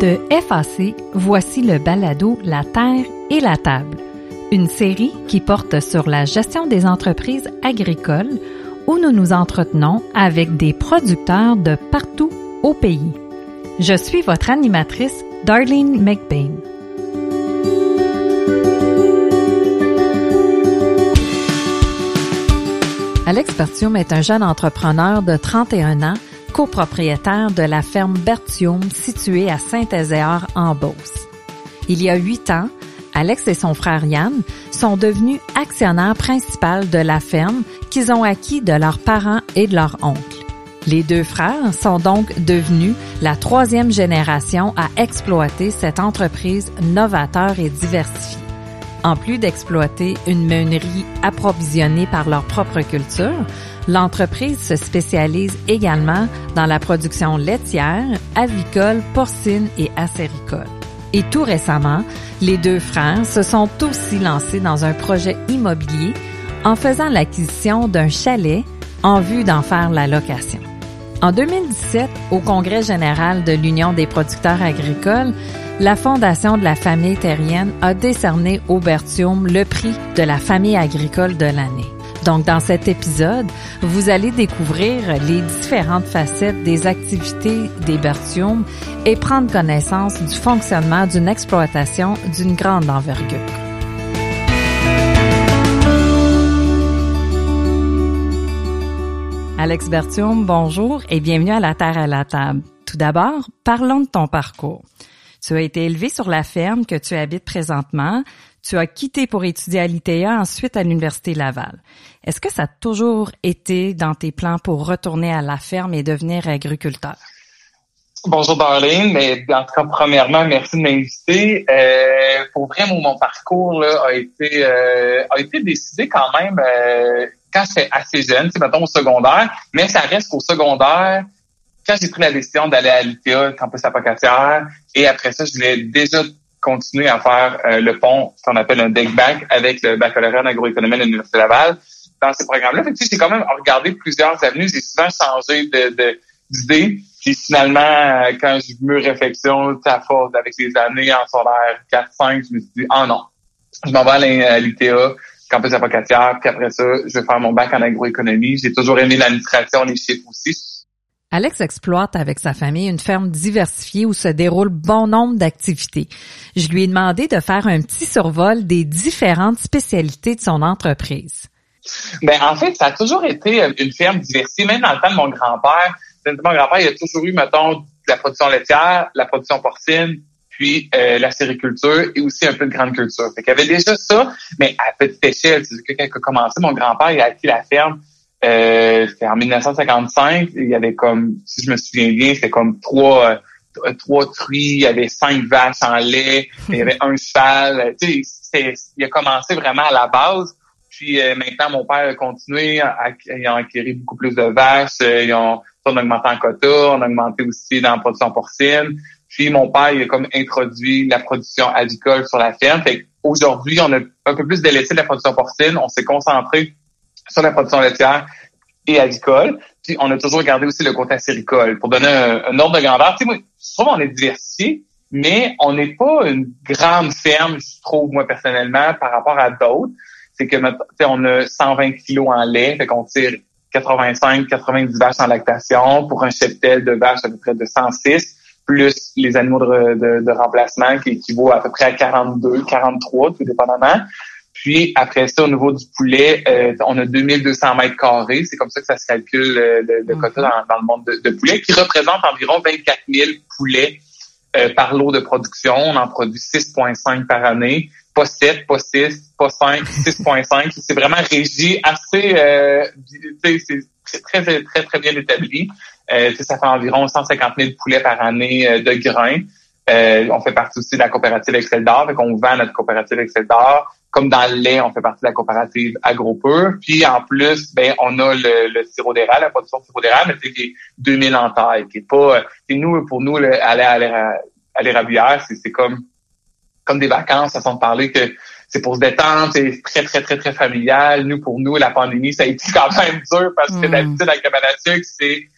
De FAC, voici le balado La Terre et la Table, une série qui porte sur la gestion des entreprises agricoles où nous nous entretenons avec des producteurs de partout au pays. Je suis votre animatrice, Darlene McBain. Alex Bertium est un jeune entrepreneur de 31 ans, copropriétaire de la ferme Bertium située à Saint-Ézéard en Beauce. Il y a huit ans, Alex et son frère Yann sont devenus actionnaires principaux de la ferme qu'ils ont acquis de leurs parents et de leurs oncles. Les deux frères sont donc devenus la troisième génération à exploiter cette entreprise novateur et diversifiée. En plus d'exploiter une meunerie approvisionnée par leur propre culture, l'entreprise se spécialise également dans la production laitière, avicole, porcine et acéricole. Et tout récemment, les deux frères se sont aussi lancés dans un projet immobilier en faisant l'acquisition d'un chalet en vue d'en faire la location. En 2017, au Congrès général de l'Union des producteurs agricoles, la Fondation de la famille terrienne a décerné au Bertium le prix de la famille agricole de l'année. Donc, dans cet épisode, vous allez découvrir les différentes facettes des activités des Bertium et prendre connaissance du fonctionnement d'une exploitation d'une grande envergure. Alex Bertium, bonjour et bienvenue à la Terre à la table. Tout d'abord, parlons de ton parcours. Tu as été élevé sur la ferme que tu habites présentement. Tu as quitté pour étudier à l'ITA, ensuite à l'Université Laval. Est-ce que ça a toujours été dans tes plans pour retourner à la ferme et devenir agriculteur? Bonjour Darlene, mais en tout cas, premièrement, merci de m'inviter. Euh, pour vrai, mon, parcours là, a été euh, a été décidé quand même euh, quand j'étais assez jeune, c'est mettons au secondaire, mais ça reste qu'au secondaire, quand j'ai pris la décision d'aller à l'ITA, campus Apocatière, et après ça, je voulais déjà continuer à faire euh, le pont, ce qu'on appelle un deck back avec le baccalauréat en agroéconomie de l'Université Laval. Dans ces programmes-là, fait j'ai quand même regardé plusieurs avenues. J'ai souvent changé d'idée. Puis finalement, euh, quand j'ai me réflexion, à force avec les années en solaire 4-5, je me suis dit, ah non, je m'en vais à l'ITA, campus Apocatière, puis après ça, je vais faire mon bac en agroéconomie. J'ai toujours aimé l'administration, les chiffres aussi. Alex exploite avec sa famille une ferme diversifiée où se déroule bon nombre d'activités. Je lui ai demandé de faire un petit survol des différentes spécialités de son entreprise. Ben, en fait, ça a toujours été une ferme diversifiée, même dans le temps de mon grand-père. Mon grand-père, il a toujours eu, mettons, la production laitière, la production porcine, puis euh, la sériculture et aussi un peu de grande culture. Fait y avait déjà ça, mais à petite échelle. C'est que quand il a commencé, mon grand-père, a acquis la ferme euh, c'était en 1955. Il y avait comme, si je me souviens bien, c'était comme trois, euh, trois truies, il y avait cinq vaches en lait, il y avait un cheval. Tu sais, il a commencé vraiment à la base. Puis euh, maintenant, mon père a continué, à, il a acquis beaucoup plus de vaches, ils ont, on a augmenté en quota, on a augmenté aussi dans la production porcine. Puis mon père, il a comme introduit la production avicole sur la ferme. Fait aujourd'hui, on a un peu plus délaissé la production porcine. On s'est concentré sur la production laitière et avicole. Puis on a toujours gardé aussi le côté acéricole pour donner un, ordre de grandeur. Tu sais, moi, je trouve qu'on est diversifié, mais on n'est pas une grande ferme, je trouve, moi, personnellement, par rapport à d'autres. C'est que, on a 120 kilos en lait, fait qu'on tire 85, 90 vaches en lactation pour un cheptel de vaches à peu près de 106, plus les animaux de, de remplacement qui équivaut à peu près à 42, 43, tout dépendamment. Puis après ça, au niveau du poulet, euh, on a 2200 mètres carrés. C'est comme ça que ça se calcule euh, le, quota dans, le monde de, de, poulet, qui représente environ 24 000 poulets euh, par lot de production. On en produit 6,5 par année. Pas 7, pas 6, pas 5, 6,5. C'est vraiment régi assez... c'est très, très, très, très bien établi. ça fait environ 150 000 poulets par année de grains. on fait partie aussi de la coopérative Excel d'Or, fait qu'on vend notre coopérative Excel d'Or comme dans le lait, on fait partie de la coopérative AgroPur. Puis en plus, ben on a le, le sirop d'érable, la production de sirop d'érable, mais qui est 2000 en taille, qui est pas. C'est nous pour nous aller à l'érablière, c'est comme comme des vacances, ça de parler que c'est pour se détendre, c'est très très très très familial. Nous pour nous, la pandémie, ça a été quand même dur parce que mm. d'habitude avec la c'est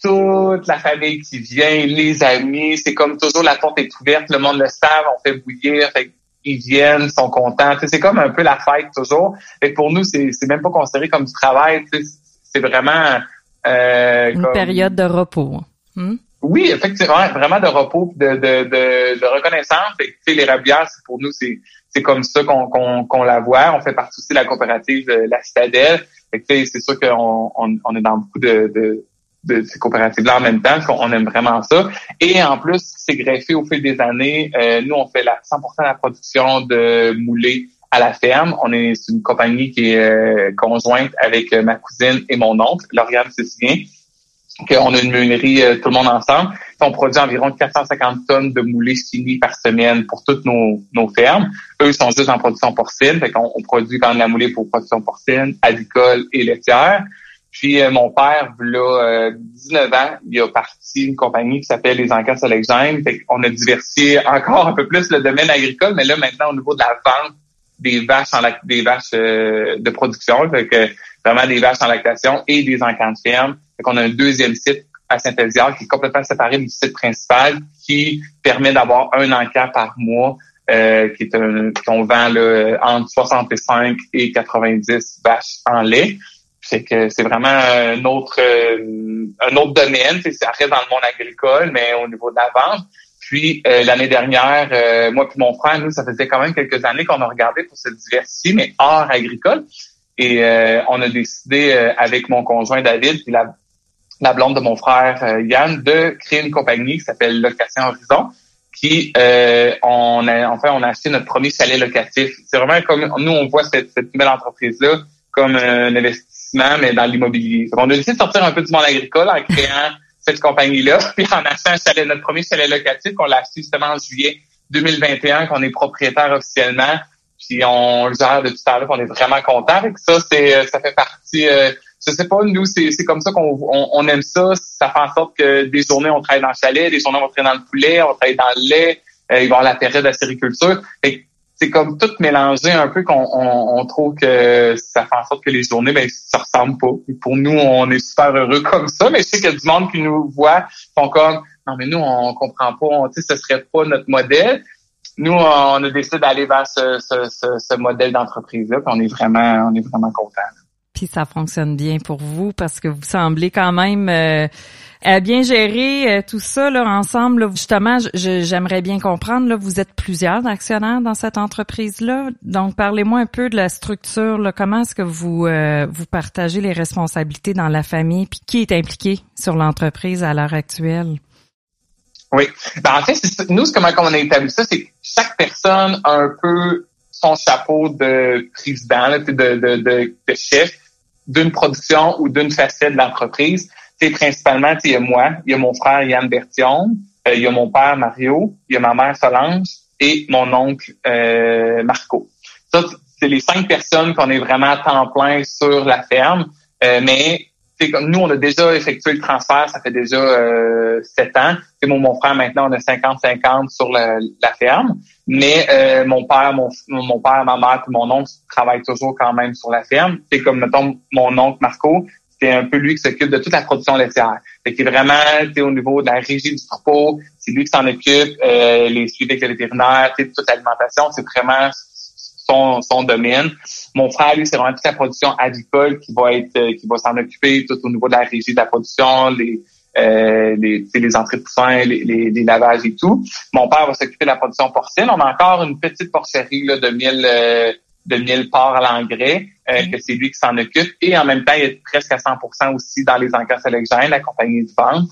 toute la famille qui vient, les amis, c'est comme toujours la porte est ouverte, le monde le savent, on fait bouillir, fait ils viennent, sont contents. C'est comme un peu la fête toujours. Et pour nous, c'est même pas considéré comme du travail. C'est vraiment euh, une période de repos. Hmm? Oui, effectivement, vraiment de repos, de, de, de, de reconnaissance. Et, les rabières, pour nous, c'est c'est comme ça qu'on qu'on la voit. On fait partie aussi de la coopérative de La Citadelle. C'est sûr qu'on on, on, est dans beaucoup de, de, de ces coopératives-là en même temps, qu'on aime vraiment ça. Et en plus, c'est greffé au fil des années. Euh, nous, on fait la 100% de la production de moulés à la ferme. On est une compagnie qui est euh, conjointe avec euh, ma cousine et mon oncle, Lauriane Cécilien. On a une meulerie tout le monde ensemble. On produit environ 450 tonnes de moulés finis par semaine pour toutes nos, nos fermes. Eux sont juste en production porcine. Fait on produit quand même la moulée pour production porcine, avicole et laitière. Puis euh, mon père, là, 19 ans, il a parti une compagnie qui s'appelle les Encas Alexandre. Fait on a diversifié encore un peu plus le domaine agricole, mais là maintenant au niveau de la vente des vaches en des vaches euh, de production, fait que vraiment des vaches en lactation et des encans de ferme. Fait qu'on a un deuxième site à Saint-Éliard qui est complètement séparé du site principal, qui permet d'avoir un encan par mois, euh, qui est un qu'on vend là, entre 65 et 90 vaches en lait. C'est que c'est vraiment un autre euh, un autre domaine. Ça reste dans le monde agricole, mais au niveau de la vente. Puis euh, l'année dernière, euh, moi et mon frère, nous, ça faisait quand même quelques années qu'on a regardé pour se diversifier, mais hors agricole. Et on a décidé avec mon conjoint David puis la, la blonde de mon frère Yann de créer une compagnie qui s'appelle Location Horizon qui on a enfin on a acheté notre premier chalet locatif. C'est vraiment comme nous on voit cette, cette nouvelle entreprise là comme un investissement mais dans l'immobilier. On a décidé de sortir un peu du monde agricole en créant cette compagnie-là, puis en achetant un chalet, notre premier chalet locatif qu'on l'a acheté justement en juillet 2021, qu'on est propriétaire officiellement, puis on le gère depuis tout à l'heure, on est vraiment content. avec ça, c'est ça fait partie. Euh, je sais pas, nous, c'est comme ça qu'on on, aime ça. Ça fait en sorte que des journées, on travaille dans le chalet, des journées, on travaille dans le poulet, on travaille dans le lait, euh, il va y avoir la période de la sériculture c'est comme tout mélangé un peu qu'on on, trouve que ça fait en sorte que les journées, ben, ça ressemble pas. Pour nous, on est super heureux comme ça, mais je sais qu'il y a du monde qui nous voit, font comme, non, mais nous, on comprend pas, on, ce serait pas notre modèle. Nous, on a décidé d'aller vers ce, ce, ce, modèle d'entreprise-là, on est vraiment, on est vraiment contents. Puis ça fonctionne bien pour vous parce que vous semblez quand même euh, à bien gérer euh, tout ça là, ensemble. Justement, j'aimerais bien comprendre, là, vous êtes plusieurs actionnaires dans cette entreprise-là. Donc, parlez-moi un peu de la structure. Là. Comment est-ce que vous, euh, vous partagez les responsabilités dans la famille? Puis qui est impliqué sur l'entreprise à l'heure actuelle? Oui. Ben, en fait, nous, comment on a établi ça, c'est que chaque personne a un peu son chapeau de président, de, de, de, de chef d'une production ou d'une facette de l'entreprise. C'est principalement, il y a moi, il y a mon frère Yann Bertion, euh, il y a mon père Mario, il y a ma mère Solange et mon oncle euh, Marco. Ça, c'est les cinq personnes qu'on est vraiment à temps plein sur la ferme. Euh, mais comme nous, on a déjà effectué le transfert, ça fait déjà euh, sept ans. C'est mon, mon frère maintenant, on a 50-50 sur la, ferme. Mais euh, mon père, mon, mon père, ma mère mon oncle travaillent toujours quand même sur la ferme. C'est comme mettons mon oncle Marco, c'est un peu lui qui s'occupe de toute la production laitière. Fait qu'il est vraiment au niveau de la régie du troupeau, c'est lui qui s'en occupe, euh, les suivis avec toute l'alimentation, c'est vraiment son, son domaine. Mon frère, lui, c'est vraiment toute la production avicole qui va être, euh, qui va s'en occuper tout au niveau de la régie de la production, les, euh, les, les entrées de poussins, les, les, lavages et tout. Mon père va s'occuper de la production porcine. On a encore une petite porcherie là, de mille euh, de mille porcs à l'engrais, euh, que c'est lui qui s'en occupe. Et en même temps, il est presque à 100% aussi dans les encaisses électrogènes, la compagnie de vente.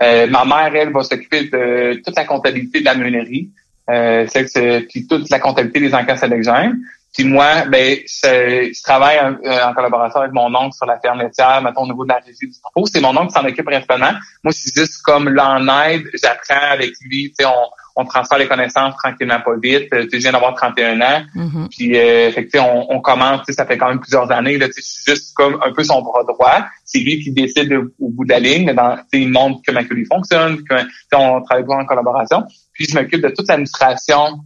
ma mère, elle, va s'occuper de toute la comptabilité de la meunerie, euh, puis toute la comptabilité des encaisses électrogènes. Puis moi, ben, je, travaille euh, en, collaboration avec mon oncle sur la ferme laitière, mettons au niveau de la régie du troupeau. C'est mon oncle qui s'en occupe principalement. Moi, je suis juste comme l'en aide. J'apprends avec lui. Tu sais, on, on transfère les connaissances tranquillement, pas vite. Euh, tu je viens d'avoir 31 ans. Mm-hmm. Puis, euh, fait que, on, on commence. Ça fait quand même plusieurs années. Là, je suis juste comme un peu son bras droit. C'est lui qui décide au bout de la ligne. Dans, il montre comment que lui fonctionne. Comment, on travaille pas en collaboration. Puis, je m'occupe de toute l'administration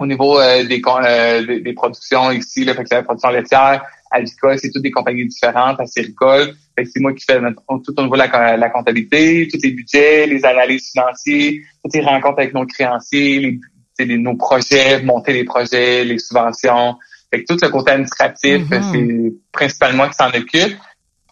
au niveau euh, des, euh, des, des, productions ici, là, fait que la production laitière, Avicole, c'est toutes des compagnies différentes. À Séricole, c'est moi qui fais tout au niveau de la, comptabilité, tous les budgets, les analyses financières, toutes les rencontres avec nos créanciers, les, nos projets, monter les projets, les subventions. Fait tout le côté administratif, mm-hmm. c'est principalement qui s'en occupe.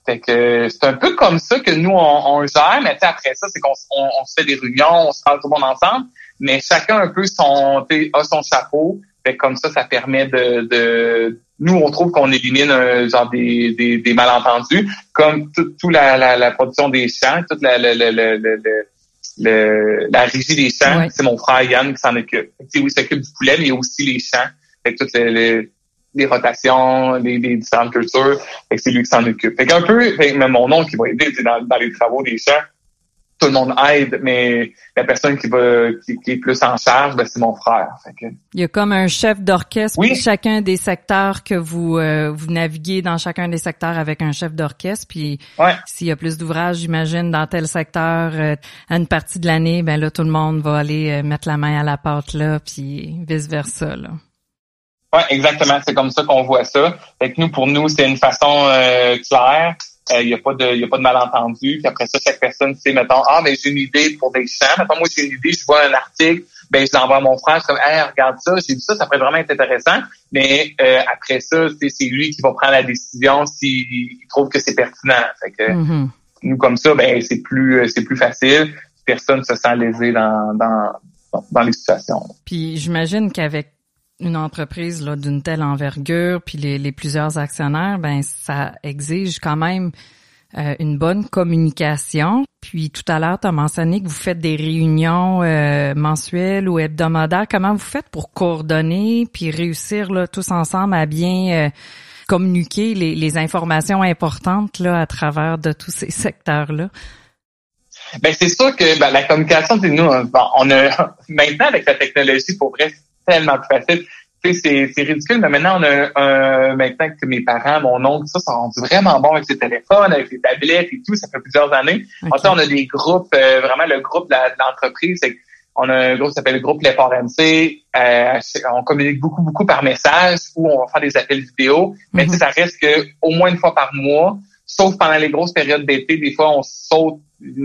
Fait que c'est un peu comme ça que nous, on, gère, mais après ça, c'est qu'on on, se fait des réunions, on se parle tout le monde ensemble, mais chacun un peu son a son chapeau. Fait comme ça, ça permet de, de nous, on trouve qu'on élimine un, genre des, des, des, malentendus, comme toute tout la, la, la, production des champs, toute la, la, la, la, la, la régie des champs, c'est mon frère Yann qui s'en occupe. oui, il s'occupe du poulet, mais aussi les champs. Fait que toutes les, les rotations, les, les différentes cultures. c'est lui qui s'en occupe. Fait qu'un peu, même mon nom qui va aider dans, dans les travaux des champs. Tout le monde aide, mais la personne qui va qui, est plus en charge, ben, c'est mon frère. Il y a comme un chef d'orchestre pour chacun des secteurs que vous euh, vous naviguez dans chacun des secteurs avec un chef d'orchestre. Puis s'il y a plus d'ouvrages, j'imagine, dans tel secteur euh, à une partie de l'année, ben là, tout le monde va aller euh, mettre la main à la pâte là, puis vice versa. Là. Oui, exactement. C'est comme ça qu'on voit ça. Fait que nous, pour nous, c'est une façon euh, claire. Il euh, n'y a pas de y a pas de malentendu. Puis après ça, chaque personne sait, mettons, ah, mais j'ai une idée pour des champs. Mettons, moi, j'ai une idée, je vois un article, ben je l'envoie à mon frère, comme, hey, regarde ça, j'ai vu ça, ça pourrait vraiment être intéressant. Mais euh, après ça, c'est lui qui va prendre la décision s'il trouve que c'est pertinent. Fait que mm-hmm. nous, comme ça, ben c'est plus c'est plus facile. Personne se sent lésé dans, dans, dans les situations. Puis j'imagine qu'avec une entreprise là d'une telle envergure, puis les, les, plusieurs actionnaires, ben ça exige quand même euh, une bonne communication. Puis tout à l'heure, tu as mentionné que vous faites des réunions euh, mensuelles ou hebdomadaires. Comment vous faites pour coordonner puis réussir là, tous ensemble à bien euh, communiquer les, les, informations importantes là, à travers de tous ces secteurs-là? Ben c'est sûr que ben, la communication, c'est nous, on a maintenant avec la technologie, pour vrai, tellement plus facile. c'est, ridicule, mais maintenant, on a un, maintenant que mes parents, mon oncle, ça, sont rendus vraiment bons avec ses téléphones, avec les tablettes et tout. Ça fait plusieurs années. Okay. on a des groupes, euh, vraiment le groupe de, l'entreprise, on a un groupe qui s'appelle le groupe Les MC. Euh, on communique beaucoup, beaucoup par message ou on va faire des appels vidéo. Mais mm-hmm. ça reste que au moins une fois par mois, sauf pendant les grosses périodes d'été, des fois, on saute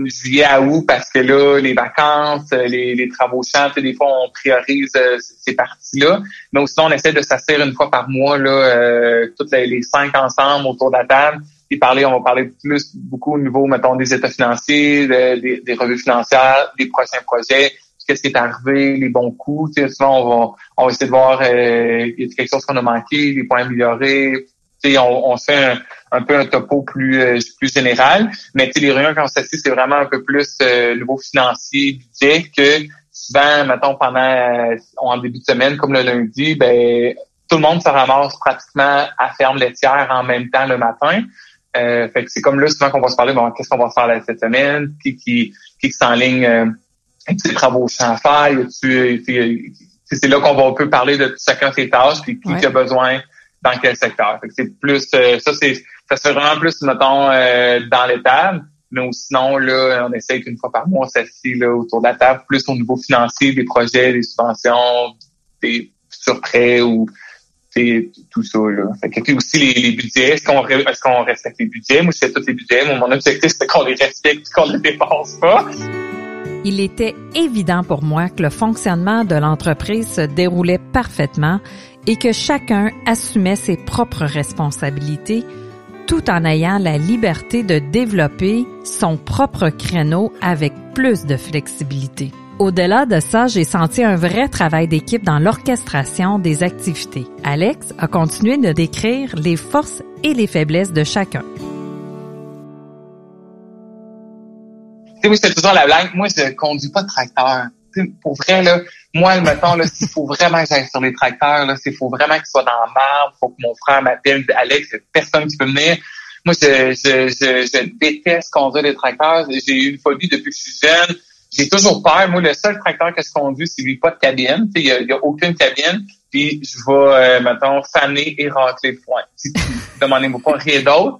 juillet à août parce que là, les vacances, euh, les, les travaux champs, des fois, on priorise euh, ces parties-là. Mais sinon, on essaie de s'asseoir une fois par mois, là, euh, toutes les, cinq ensemble autour de la table. Et parler, on va parler plus beaucoup au niveau, mettons, des états financiers, des, des, revues financières, des prochains projets, qu'est-ce qui est arrivé, les bons coups. Souvent, on va, on va essayer de voir euh, y a quelque chose qu'on a manqué, les points améliorés, on, on fait un, peu un topo plus euh, plus général, mais les réunions quand on s'assied, c'est vraiment un peu plus euh, niveau financier, budget, que souvent, mettons, pendant euh, en début de semaine, comme le lundi, ben tout le monde se ramasse pratiquement à ferme laitière en même temps le matin. Euh, fait que c'est comme là souvent qu'on va se parler, bon, qu'est-ce qu'on va faire cette semaine, qui qui qui s'enligne euh, des travaux à faire, c'est là qu'on va un peu parler de chacun ses tâches, puis qui a besoin dans quel secteur. c'est plus euh, ça, c'est ça se vraiment plus, mettons, euh, dans l'étable. Mais sinon, là, on essaie qu'une fois par mois, s'assied là autour de la table, plus au niveau financier, des projets, des subventions, des futurs prêts ou tout ça. Là. Fait que, puis aussi les, budgets, est-ce qu'on respecte les budgets? Moi, je fais tous les budgets. mon objectif, c'est qu'on les respecte qu'on ne les dépasse pas. Il était évident pour moi que le fonctionnement de l'entreprise se déroulait parfaitement et que chacun assumait ses propres responsabilités tout en ayant la liberté de développer son propre créneau avec plus de flexibilité. Au-delà de ça, j'ai senti un vrai travail d'équipe dans l'orchestration des activités. Alex a continué de décrire les forces et les faiblesses de chacun. Oui, c'est toujours la blague. Moi, je conduis pas de tracteur. pour vrai, là, moi, mettons, là, s'il faut vraiment que j'aille sur les tracteurs, là, s'il faut vraiment qu'il soit dans le marbre, faut que mon frère m'appelle, Alex, il personne qui peut venir. Moi, je, je, je, je déteste conduire des tracteurs. J'ai eu une phobie depuis que je suis jeune. J'ai toujours peur. Moi, le seul tracteur que je conduis, c'est lui pas de cabine. Il n'y a, a, aucune cabine. Puis je vais, euh, mettons, faner et racler le foin. Si demandez-moi pas rien d'autre,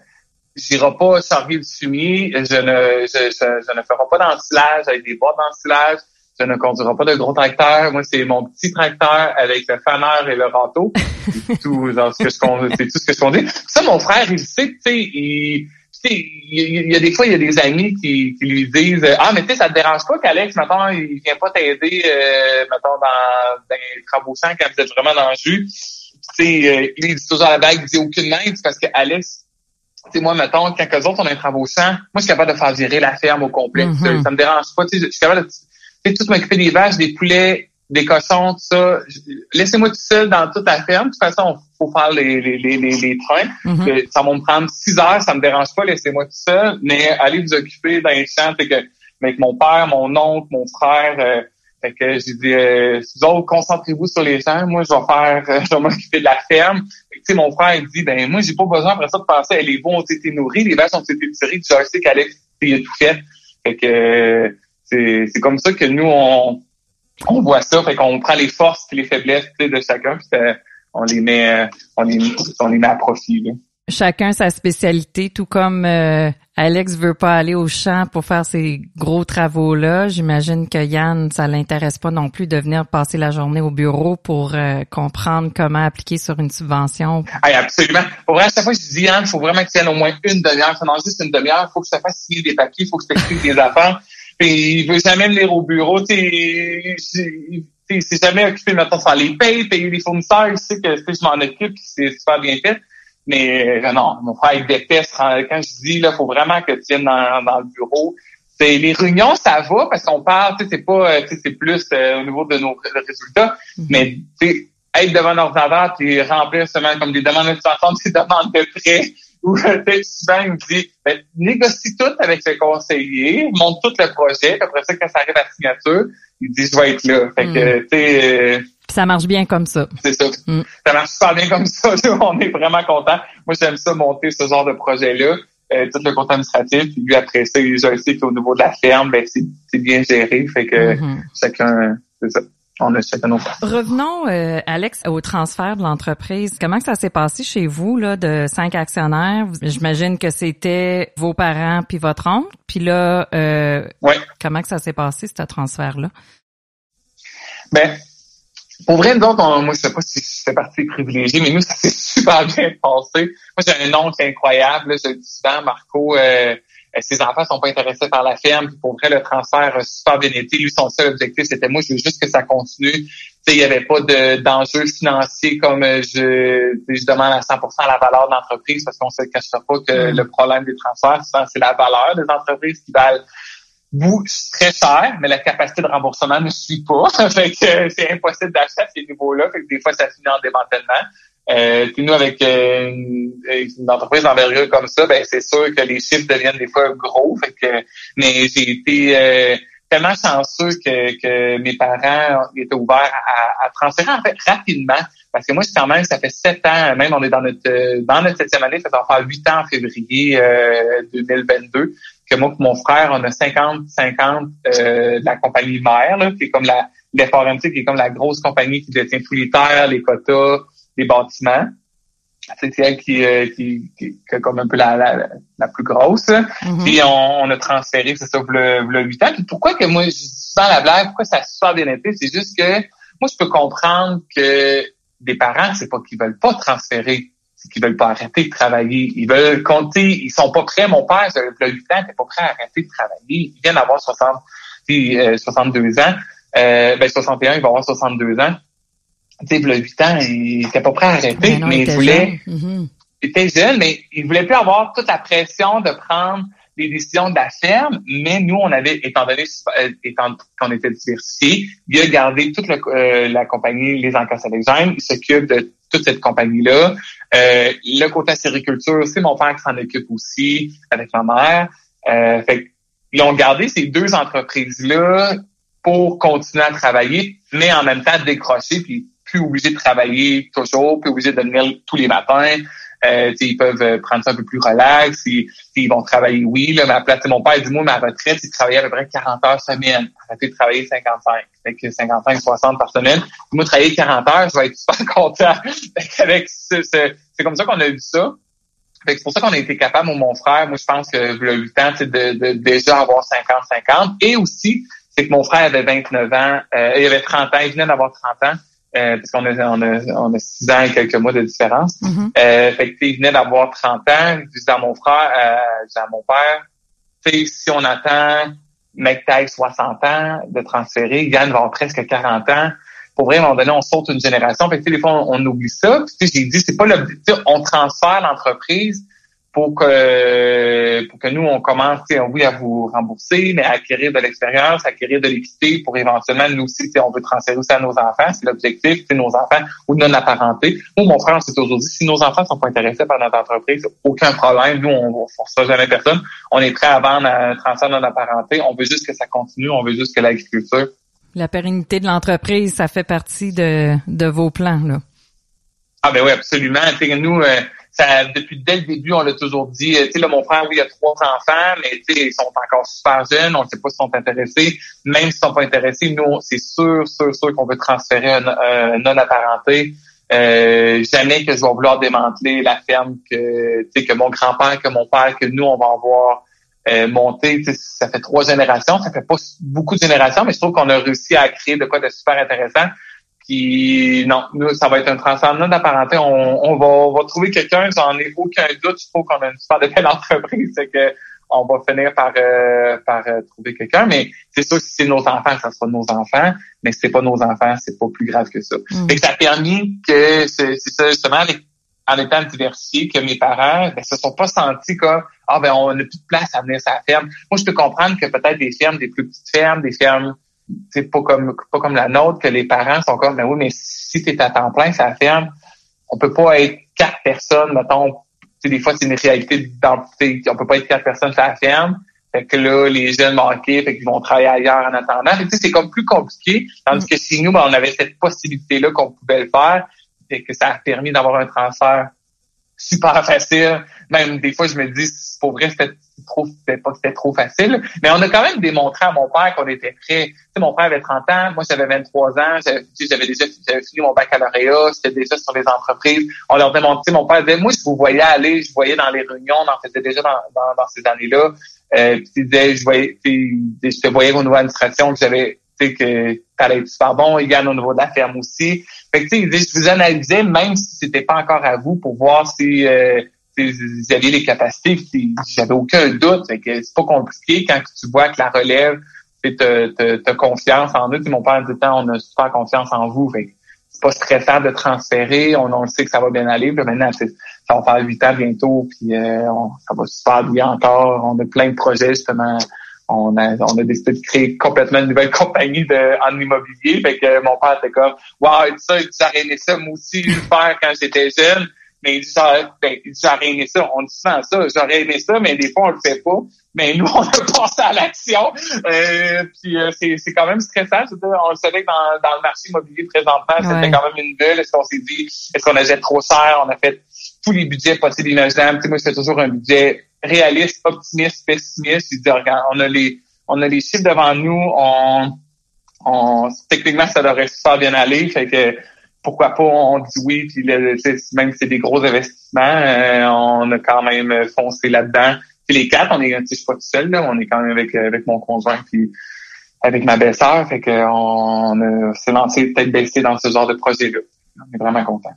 j'irai pas charger le fumier. Je ne, je, je, ne ferai pas d'ensilage avec des boîtes d'ensilage je ne conduirai pas de gros tracteur. Moi, c'est mon petit tracteur avec le faneur et le râteau. c'est tout ce que je c'est tout ce que je conduis. Ça, mon frère, il sait, tu sais, il, il y a des fois, il y a des amis qui, qui lui disent Ah, mais tu sais, ça te dérange pas qu'Alex, maintenant, il vient pas t'aider, euh, mettons, dans, dans les travaux quand vous êtes vraiment dans le jus. Tu sais, euh, il dit toujours à la bague, il dit aucune main, parce que Alex, tu sais, moi, mettons, quand eux autres, on a un travaux champ, moi, je suis capable de faire virer la ferme au complet. Mm-hmm. Ça me dérange pas, tu sais, je suis capable de tout m'occuper des vaches, des poulets, des cochons, tout ça. Laissez-moi tout seul dans toute la ferme. De toute façon, il faut faire les, les, les, les, trains. Mm-hmm. Ça va me prendre six heures, ça me dérange pas, laissez-moi tout seul. Mais allez vous occuper dans les champs. que, avec mon père, mon oncle, mon frère, euh, fait que j'ai dit, euh, vous autres, concentrez-vous sur les champs. Moi, je vais faire, euh, je vais m'occuper de la ferme. Tu sais, mon frère, il dit, ben moi, j'ai pas besoin après ça de passer. Les veaux ont été nourris, les vaches ont été tirées. Je sais qu'Alex, il a tout fait. Fait que c'est comme ça que nous, on, on voit ça, fait qu'on prend les forces et les faiblesses de chacun, puis on les met, on les, on les met à profit. Chacun sa spécialité, tout comme euh, Alex veut pas aller au champ pour faire ces gros travaux-là. J'imagine que Yann, ça l'intéresse pas non plus de venir passer la journée au bureau pour euh, comprendre comment appliquer sur une subvention. absolument. Pour vrai, à chaque fois, je dis Yann, il faut vraiment que tu aies au moins une demi-heure. Ça juste une demi-heure. Il faut que je te fasse signer des papiers, il faut que je t'explique des affaires. Puis il veut jamais venir au bureau. Il s'est jamais occupé, maintenant de faire les payes, payer les fournisseurs. Il sait que je m'en occupe, c'est super bien fait. Mais euh, non, mon frère, il déteste. Quand je dis, là, faut vraiment que tu viennes dans, dans le bureau. C'est les réunions, ça va parce qu'on parle, c'est pas, euh, c'est plus euh, au niveau de nos résultats. Mm-hmm. Mais tu être devant un ordinateur et remplir seulement comme des demandes de des demandes de prêt, ou souvent il me dit ben, négocie tout avec le conseiller, monte tout le projet, après ça, quand ça arrive à la signature, il dit je vais être là. Fait que, mm. tu sais. Euh, ça marche bien comme ça. C'est ça. Mm. Ça marche super bien comme ça. On est vraiment content. Moi, j'aime ça monter ce genre de projet-là. Euh, tout le compte administratif. Puis lui, après ça, il sais qu'au niveau de la ferme, ben, c'est bien géré. Fait que mm-hmm. chacun, c'est ça. Revenons, euh, Alex, au transfert de l'entreprise. Comment ça s'est passé chez vous, là, de cinq actionnaires? J'imagine que c'était vos parents puis votre oncle. Puis là, euh, comment que ça s'est passé, ce transfert-là? Ben, pour vrai, nous autres, moi, je sais pas si c'est parti privilégié, mais nous, ça s'est super bien passé. Moi, j'ai un oncle incroyable, là, je le dis souvent, Marco, euh, ses enfants sont pas intéressés par la ferme. Puis pour vrai, le transfert a super bien été. Lui, son seul objectif, c'était moi, je veux juste que ça continue. il n'y avait pas d'enjeux financiers comme euh, je, je demande à 100% la valeur de l'entreprise parce qu'on ne se cachera pas que mm. le problème des transferts, c'est la valeur des entreprises qui valent très cher, mais la capacité de remboursement ne suit pas. fait que c'est impossible d'acheter à ces niveaux-là. Fait que des fois, ça finit en démantèlement. Euh, nous, avec euh, une, entreprise d'envergure comme ça, ben c'est sûr que les chiffres deviennent des fois gros. Fait que, mais j'ai été euh, tellement chanceux que, que mes parents étaient ouverts à, à, transférer en fait rapidement. Parce que moi, quand même, ça fait sept ans, même on est dans notre dans notre septième année, ça va faire huit ans en février 2022, que moi et mon frère, on a 50-50 de la compagnie mère, là, qui est comme la l'FRMT, qui est comme la grosse compagnie qui détient tous les terres, les quotas, des bâtiments. C'est elle qui, euh, qui, qui, est comme un peu la, la, la plus grosse. Mm-hmm. Puis on, on, a transféré, c'est ça, le, le 8 ans. Puis pourquoi que moi, je sens la blague, pourquoi ça a super bien été, c'est juste que moi, je peux comprendre que des parents, c'est pas qu'ils veulent pas transférer, c'est qu'ils veulent pas arrêter de travailler. Ils veulent compter, ils sont pas prêts. Mon père, le 8 ans, il pas prêt à arrêter de travailler. Il vient d'avoir 60, euh, 62 ans. Euh, ben 61, il va avoir 62 ans tu sais, il y a 8 ans, il était pas prêt à arrêter, mais, il, voulait, mm-hmm. il était jeune, mais il voulait plus avoir toute la pression de prendre les décisions de la ferme, mais nous, on avait, étant donné euh, étant qu'on était diversifiés, il a gardé toute euh, la compagnie Les Alexandre, il s'occupe de toute cette compagnie-là. Euh, le côté sériculture, c'est mon père qui s'en occupe aussi avec ma mère. Euh, fait ils ont gardé ces deux entreprises-là pour continuer à travailler, mais en même temps décrocher puis plus obligés de travailler toujours, plus obligés de venir tous les matins. Euh, ils peuvent euh, prendre ça un peu plus relax. Ils, ils vont travailler, oui. Là, ma place, mon père dit, moi, ma retraite, c'est de travailler à peu près 40 heures semaine. Arrêter de travailler 55. Fait 55, 60 par semaine. Moi, travailler 40 heures, je vais être super content. c'est comme ça qu'on a vu ça. C'est pour ça qu'on a été capable, mon frère, moi je pense que le 8 ans, de, de déjà avoir 50-50. Et aussi, c'est que mon frère avait 29 ans, euh, il avait 30 ans, il venait d'avoir 30 ans. Euh, parce qu'on a, on a, on a 6 ans et quelques mois de différence. Mhm. euh, fait que, il venait d'avoir 30 ans. Je disais à mon frère, euh, je disais à mon père, si on attend taille 60 ans de transférer, Yann va avoir presque 40 ans. Pour vrai, à un moment donné, on saute une génération. Fait que, des fois, on, on oublie ça. Puis, j'ai dit, c'est pas l'objectif. On transfère l'entreprise pour que pour que nous on commence oui à vous rembourser mais à acquérir de l'expérience acquérir de l'équité pour éventuellement nous aussi on veut transférer aussi à nos enfants. C'est l'objectif sais, nos enfants ou non apparentés. Moi mon frère on s'est toujours dit si nos enfants sont pas intéressés par notre entreprise aucun problème. Nous on ne forcera jamais personne. On est prêt à vendre un transfert non apparenté. On veut juste que ça continue. On veut juste que l'agriculture La pérennité de l'entreprise, ça fait partie de, de vos plans, là. Ah ben oui, absolument. Tu sais, nous, euh, ça, depuis dès le début, on l'a toujours dit. euh, Tu sais, là, mon frère, oui, il a trois enfants, mais tu sais, ils sont encore super jeunes. On ne sait pas s'ils sont intéressés. Même s'ils sont pas intéressés, nous, c'est sûr, sûr, sûr qu'on veut transférer un, un non apparenté. Euh, jamais que je vais vouloir démanteler la ferme que, tu sais, que mon grand-père, que mon père, que nous, on va avoir euh, monté. Ça fait trois générations. Ça fait pas beaucoup de générations, mais je trouve qu'on a réussi à créer de quoi de super intéressant. Puis non, nous, ça va être un transfert non apparenté. On, on, va, on va trouver quelqu'un, j'en ai aucun doute. Je trouve qu'on a une super de belle entreprise, c'est que on va finir par euh, par euh, trouver quelqu'un. Mais c'est sûr que si c'est nos enfants, ça sera nos enfants. Mais si c'est pas nos enfants, c'est pas plus grave que ça. Mm. Fait que ça a permis que c'est c'est ça justement les- en étant diversifié, que mes parents ben, se sont pas sentis comme ah ben on n'a plus de place à venir sur la ferme. Moi, je peux comprendre que peut-être des fermes, des plus petites fermes, des fermes c'est pas comme pas comme la nôtre que les parents sont comme mais oui mais si tu es à temps plein ça ferme. On peut pas être quatre personnes mettons des fois c'est une réalité d'identité on peut pas être quatre personnes la ferme. Fait que là les jeunes manqués fait qu'ils vont travailler ailleurs en attendant. Fait que, c'est comme plus compliqué. Tandis que chez nous ben, on avait cette possibilité là qu'on pouvait le faire. Et que ça a permis d'avoir un transfert super facile. Même des fois, je me dis, pour vrai, c'était trop, c'était pas c'était trop facile. Mais on a quand même démontré à mon père qu'on était prêt. Tu sais, mon père avait 30 ans, moi j'avais 23 ans, j'avais, j'avais déjà j'avais fini mon baccalauréat, j'étais déjà sur les entreprises. On leur démontrait, mon père disait, moi je vous voyais aller, je voyais dans les réunions, on en faisait déjà dans, dans, dans ces années-là. Euh, puis il disait, je voyais, tu sais, je te voyais au niveau administration que j'avais, tu sais, que t'allais être super bon, gagne au niveau de la ferme aussi. Fait que, tu sais, je vous analysais, même si c'était pas encore à vous, pour voir si, euh, vous aviez les capacités. J'avais aucun doute. Fait que c'est pas compliqué quand tu vois que la relève, tu as confiance en eux. Mon père dit temps, on a super confiance en vous. Fait c'est pas stressant de transférer. On, on le sait que ça va bien aller. Puis maintenant, ça va faire huit ans bientôt. Puis euh, on- ça va super bien encore. On a plein de projets, justement. On a, on a décidé de créer complètement une nouvelle compagnie de, en immobilier. Fait que mon père était comme Wow, ça, j'aurais aimé ça, moi aussi, le faire quand j'étais jeune. Mais il dit, ben, j'aurais aimé ça. On dit souvent ça. J'aurais aimé ça, mais des fois, on le fait pas. Mais nous, on a passé à l'action. Euh, puis euh, c'est, c'est quand même stressant. Je veux dire, on le savait que dans, dans le marché immobilier présentement, Ouais. c'était quand même une bulle. Est-ce qu'on s'est dit, est-ce qu'on achète trop cher? On a fait tous les budgets possibles et imaginables. Tu sais, moi, je fais toujours un budget réaliste, optimiste, pessimiste. Regarde, on a les, on a les chiffres devant nous. On, on, techniquement, ça devrait super bien aller. Fait que, pourquoi pas, on dit oui, puis même si c'est des gros investissements, euh, on a quand même foncé là-dedans. Puis les quatre, on est, je suis pas tout seul, là, on est quand même avec, avec mon conjoint puis avec ma belle-sœur, fait qu'on on s'est lancé peut-être baissé dans ce genre de projet-là. On est vraiment content.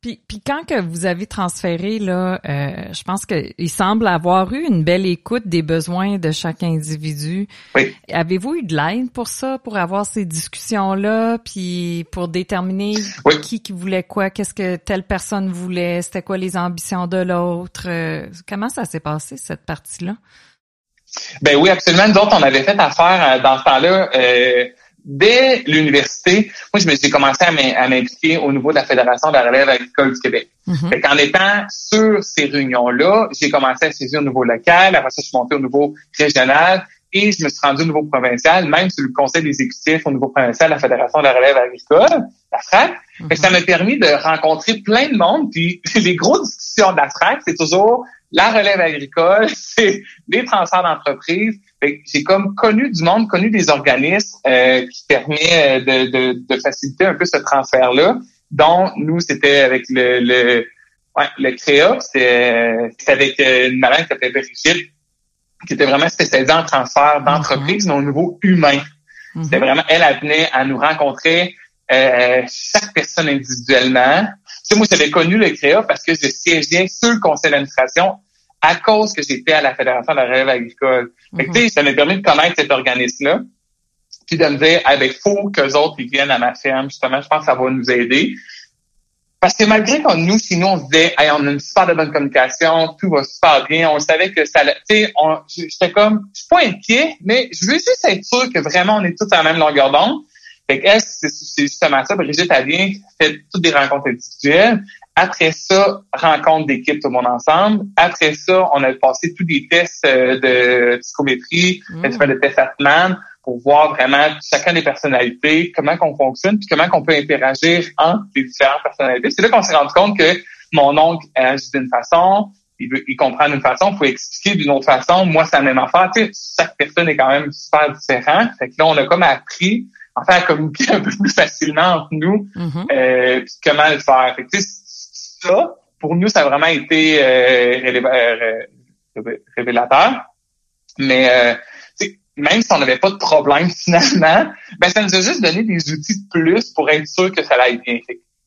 Puis, puis quand que vous avez transféré là, euh, je pense qu'il semble avoir eu une belle écoute des besoins de chaque individu. Oui. Avez-vous eu de l'aide pour ça, pour avoir ces discussions-là, puis pour déterminer Oui. qui qui voulait quoi, qu'est-ce que telle personne voulait, c'était quoi les ambitions de l'autre, euh, comment ça s'est passé cette partie-là? Ben oui, absolument. Nous autres, on avait fait affaire euh, dans ce temps-là. Dès l'université, moi, je me suis commencé à m'im- à m'impliquer au niveau de la Fédération de la relève agricole du Québec. Mhm. Fait qu'en étant sur ces réunions-là, j'ai commencé à saisir au niveau local, après ça, je suis monté au niveau régional et je me suis rendu au niveau provincial, même sur le conseil exécutif au niveau provincial de la Fédération de la relève agricole, la FRAC. Fait que ça m'a permis de rencontrer plein de monde. Puis les grosses discussions de la FRAC, c'est toujours la relève agricole, c'est des transferts d'entreprise. J'ai comme connu du monde, connu des organismes euh, qui permettent de, de, de faciliter un peu ce transfert-là, dont nous, c'était avec le, le, ouais, le CREA, c'était avec euh, une madame qui s'appelait Brigitte qui était vraiment spécialisée en transfert d'entreprise, mais au niveau humain. C'était vraiment, elle, elle venait à nous rencontrer euh, chaque personne individuellement. Tu sais, moi, j'avais connu le CREA parce que je siégeais sur le conseil d'administration à cause que j'étais à la Fédération de la relève agricole. Fait que, ça m'a permis de connaître cet organisme-là. Puis de me dire, avec faut qu'eux autres ils viennent à ma ferme, justement, je pense que ça va nous aider. Parce que malgré que nous, sinon, on se disait, hey, on a une super de bonne communication, tout va super bien, on savait que ça, tu sais, j'étais comme, je suis pas inquiet, mais je veux juste être sûr que vraiment on est tous à la même longueur d'onde. Fait que c'est justement ça. Brigitte, a bien fait toutes des rencontres individuelles. Après ça, rencontre d'équipe tout le monde ensemble. Après ça, on a passé tous des tests euh, de psychométrie, mmh. de tests Atman pour voir vraiment chacun des personnalités, comment qu'on fonctionne, puis comment qu'on peut interagir entre les différentes personnalités. C'est là qu'on s'est rendu compte que mon oncle agit d'une façon, il, veut, il comprend d'une façon, il faut expliquer d'une autre façon. Moi, c'est la même affaire. Tu sais, chaque personne est quand même super différente. Fait que là, on a comme appris en fait à communiquer un peu plus facilement entre nous, mm-hmm. euh, puis comment le faire. Fait que, tu sais, ça, pour nous, ça a vraiment été euh, euh révélateur. Mais euh, même si on n'avait pas de problème finalement, ben ça nous a juste donné des outils de plus pour être sûr que ça allait bien.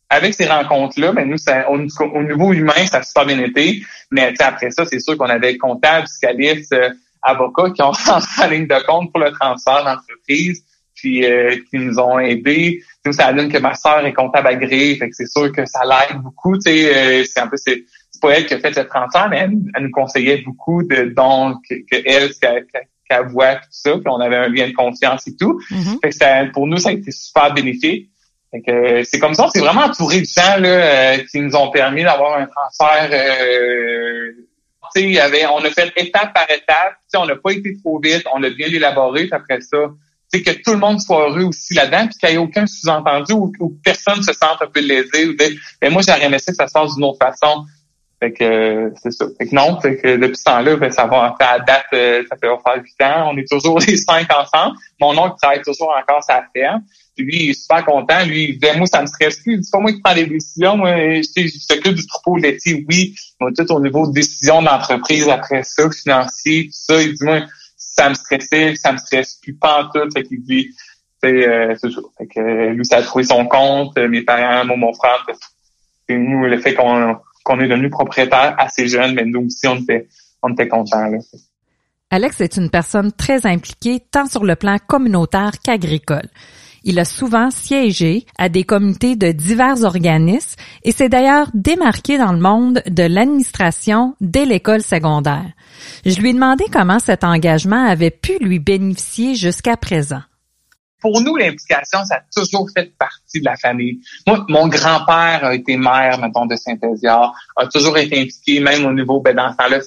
Avec ces rencontres-là, ben nous, ça, au, niveau humain, ça a super bien été. Mais après ça, c'est sûr qu'on avait comptables, fiscalistes, euh, avocats qui ont rentré en ligne de compte pour le transfert d'entreprise, puis euh, qui nous ont aidés. Nous, ça donne que ma sœur est comptable agréée, fait que c'est sûr que ça l'aide beaucoup. Tu sais, euh, c'est un peu c'est pas elle qui a fait le transfert, mais elle, nous conseillait beaucoup de donc que, elle, qu'elle voit tout ça, puis on avait un lien de confiance et tout. Mm-hmm. fait que ça, pour nous, ça a été super bénéfique. Fait c'est comme ça, c'est vraiment entouré de gens là, euh, qui nous ont permis d'avoir un transfert. Euh, il y avait, on a fait étape par étape. On n'a pas été trop vite, on a bien élaboré. après ça, que tout le monde soit heureux aussi là-dedans, puis qu'il n'y ait aucun sous-entendu ou, que personne se sente un peu lésé. Ou mais ben, moi, j'aurais aimé ça que ça se fasse d'une autre façon. Fait que c'est ça. Fait que non, fait que depuis ce temps-là, ben, ça va à date, euh, ça fait faire huit ans. On est toujours les cinq ensemble. Mon oncle travaille toujours encore sa ferme. Puis lui, il est super content. Lui, il moi, ça me stresse plus. C'est pas moi qui prends les décisions. Moi, je, je du troupeau laitier, oui. Mais tout au niveau de décision d'entreprise après ça, financier, tout ça. Il dit, moi, ça me stressait, ça me stresse plus pas en tout. Fait qu'il dit, euh, c'est ça. Fait que lui, ça a trouvé son compte. Mes parents, mon frère, et nous, le fait qu'on est devenu propriétaire assez jeune, mais nous aussi, on était, on était contents. Alex est une personne très impliquée tant sur le plan communautaire qu'agricole. Il a souvent siégé à des comités de divers organismes et s'est d'ailleurs démarqué dans le monde de l'administration dès l'école secondaire. Je lui ai demandé comment cet engagement avait pu lui bénéficier jusqu'à présent pour nous, l'implication, ça a toujours fait partie de la famille. Moi, mon grand-père a été maire, mettons, de Saint-Éziard, a toujours été impliqué, même au niveau, ben, dans ce temps-là,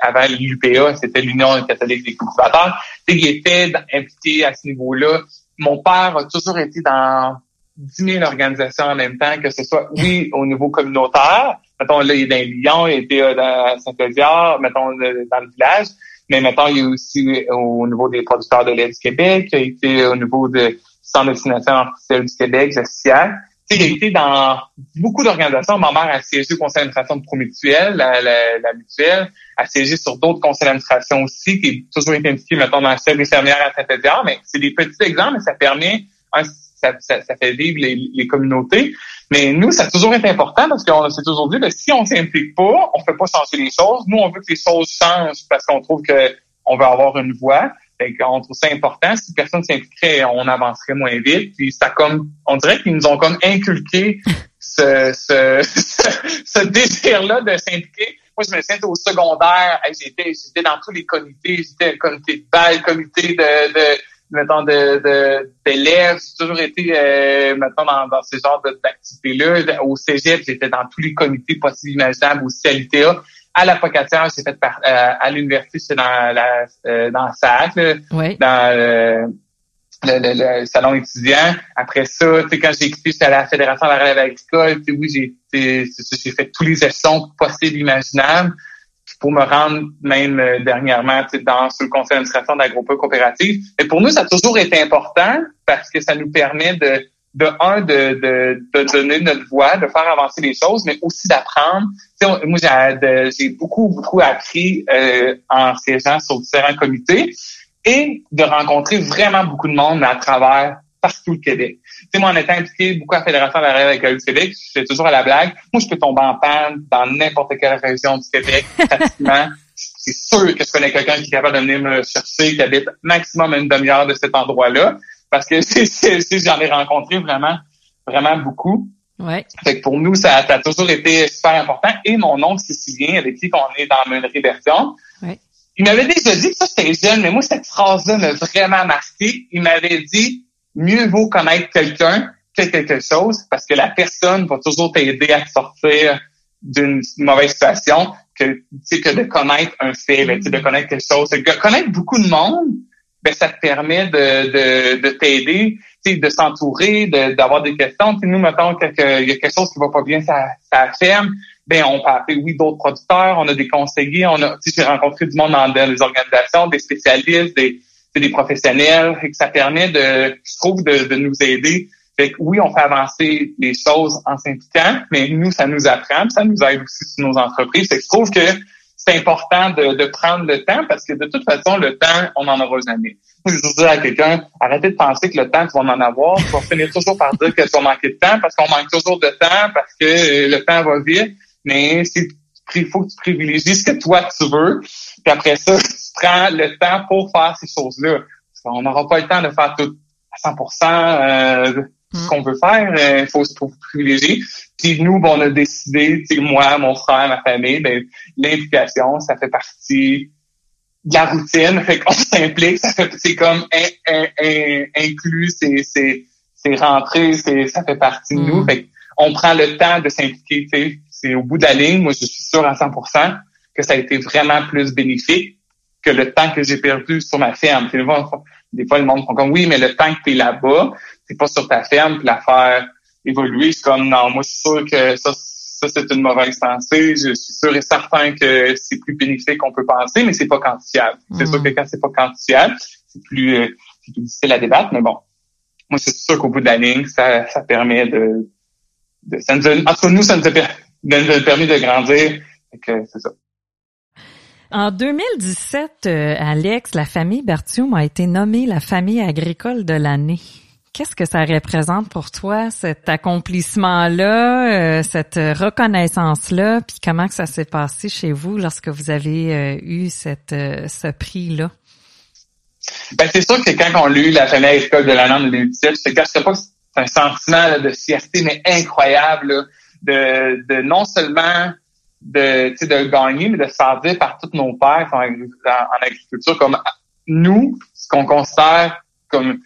avant l'UPA, c'était l'Union catholique des cultivateurs. Il était impliqué à ce niveau-là. Mon père a toujours été dans 10 000 organisations en même temps, que ce soit, oui, au niveau communautaire, mettons, là, il est dans Lyon, il était euh, dans Saint-Éziard, mettons, dans le village, mais maintenant, il a aussi au niveau des producteurs de lait du Québec, il a été au niveau du Centre de destination artificielle du Québec, GESTIAC. Il été dans beaucoup d'organisations. Ma mère a siégé au conseil d'administration de Promutuelle, la, la, la mutuelle, a siégé sur d'autres conseils d'administration aussi, qui est toujours été impliqué, mettons, dans le des fermières à Saint-Édouard. Mais c'est des petits exemples, mais ça permet un ça, ça, fait vivre les, communautés. Mais nous, ça a toujours été important parce qu'on s'est toujours dit, ben, si on s'implique pas, on fait pas changer les choses. Nous, on veut que les choses changent parce qu'on trouve que on veut avoir une voix. Fait qu'on trouve ça important. Si personne s'impliquerait, on avancerait moins vite. Puis ça comme, on dirait qu'ils nous ont comme inculqué ce, ce, ce, désir-là de s'impliquer. Moi, je me souviens au secondaire, j'étais, j'étais dans tous les comités, j'étais le comité de balle, comité de, de mettons, de, d'élèves. J'ai toujours été, euh, mettons, dans, dans ce genre d'activités-là. Au cégep, j'étais dans tous les comités possibles imaginables, aussi à l'ITA. À la Pocatière, j'ai fait par, euh, à l'université, c'est dans la euh, dans SAC, dans le, le, salon étudiant. Après ça, tu sais, quand j'ai quitté, j'étais à la Fédération de la relève agricole. Tu sais, oui, j'ai, j'ai fait tous les échelons possibles imaginables pour me rendre même euh, dernièrement dans sur le conseil d'administration d'Agropeux coopérative. Mais pour nous, ça a toujours été important parce que ça nous permet de de un, de, de, de donner notre voix, de faire avancer les choses, mais aussi d'apprendre. Moi, j'ai beaucoup, beaucoup appris euh, en siégeant sur différents comités et de rencontrer vraiment beaucoup de monde à travers partout le Québec. Tu sais, moi, en étant impliqué beaucoup à la Fédération de la avec du Québec, je fais toujours à la blague. Moi, je peux tomber en panne dans n'importe quelle région du Québec facilement. C'est sûr que je connais quelqu'un qui est capable de venir me chercher, qui habite maximum une demi-heure de cet endroit-là parce que j'en ai rencontré vraiment, vraiment beaucoup. Ouais. Fait que pour nous, ça, a toujours été super important. Et mon oncle Sicilien, avec qui on est dans meunerie Bertion, ouais. il m'avait déjà dit, ça c'était jeune, mais moi, cette phrase-là m'a vraiment marqué. Il m'avait dit, mieux vaut connaître quelqu'un que quelque chose, parce que la personne va toujours t'aider à te sortir d'une mauvaise situation que, que de connaître un fait, ben, de connaître quelque chose. De connaître beaucoup de monde, ben ça te permet de, de, de t'aider, de s'entourer, d'avoir des questions. T'sais, nous, mettons qu'il y a quelque chose qui va pas bien ça, ça ferme, ben on peut appeler oui d'autres producteurs, on a des conseillers, on a j'ai rencontré du monde dans, les organisations, des spécialistes, des, des professionnels, et que ça permet de, je trouve, de, de nous aider. Fait que oui, on fait avancer les choses en s'impliquant, mais nous, ça nous apprend, ça nous aide aussi sur nos entreprises. Fait que je trouve que c'est important de, de, prendre le temps parce que de toute façon, le temps, on n'en aura jamais. Je dis à quelqu'un, arrêtez de penser que le temps, tu vas en avoir. Tu vas finir toujours par dire que tu vas manquer de temps parce qu'on manque toujours de temps, parce que le temps va vite. Mais il faut que tu privilégies ce que toi tu veux. Puis après ça, tu prends le temps pour faire ces choses-là. On n'aura pas le temps de faire tout à 100% euh, ce mm. qu'on veut faire. Il faut se privilégier. Puis nous, bon, on a décidé, moi, mon frère, ma famille, ben, l'implication, ça fait partie de la routine. Fait qu'on s'implique, ça fait, c'est comme inclus, c'est, c'est, c'est rentré, c'est, ça fait partie de nous. Mm. Fait on prend le temps de s'impliquer, C'est au bout de la ligne, moi, je suis sûr à 100% que ça a été vraiment plus bénéfique que le temps que j'ai perdu sur ma ferme. Des fois, des fois, le monde font comme, oui, mais le temps que tu es là-bas, c'est pas sur ta ferme, puis la faire évoluer. C'est comme, non, moi, je suis sûr que ça, ça c'est une mauvaise pensée. Je suis sûr et certain que c'est plus bénéfique qu'on peut penser, mais c'est pas quantifiable. C'est sûr mm. que quand c'est pas quantifiable, c'est plus, euh, plus difficile à débattre, mais bon. Moi, c'est sûr qu'au bout de la ligne, ça, ça permet de, de ça nous a, en tout cas, nous, ça nous a, permis de grandir. c'est ça. En 2017, euh, Alex, la famille Bertium a été nommée la famille agricole de l'année. Qu'est-ce que ça représente pour toi, cet accomplissement-là, euh, cette reconnaissance-là, puis comment que ça s'est passé chez vous lorsque vous avez euh, eu cette, ce prix-là? Ben, c'est sûr que quand on a eu la famille agricole de l'année en 2017, je te cache pas c'est un sentiment de fierté, mais incroyable, de, de non seulement de, de gagner, mais de se faire par tous nos pères en, en, agriculture comme nous, ce qu'on considère comme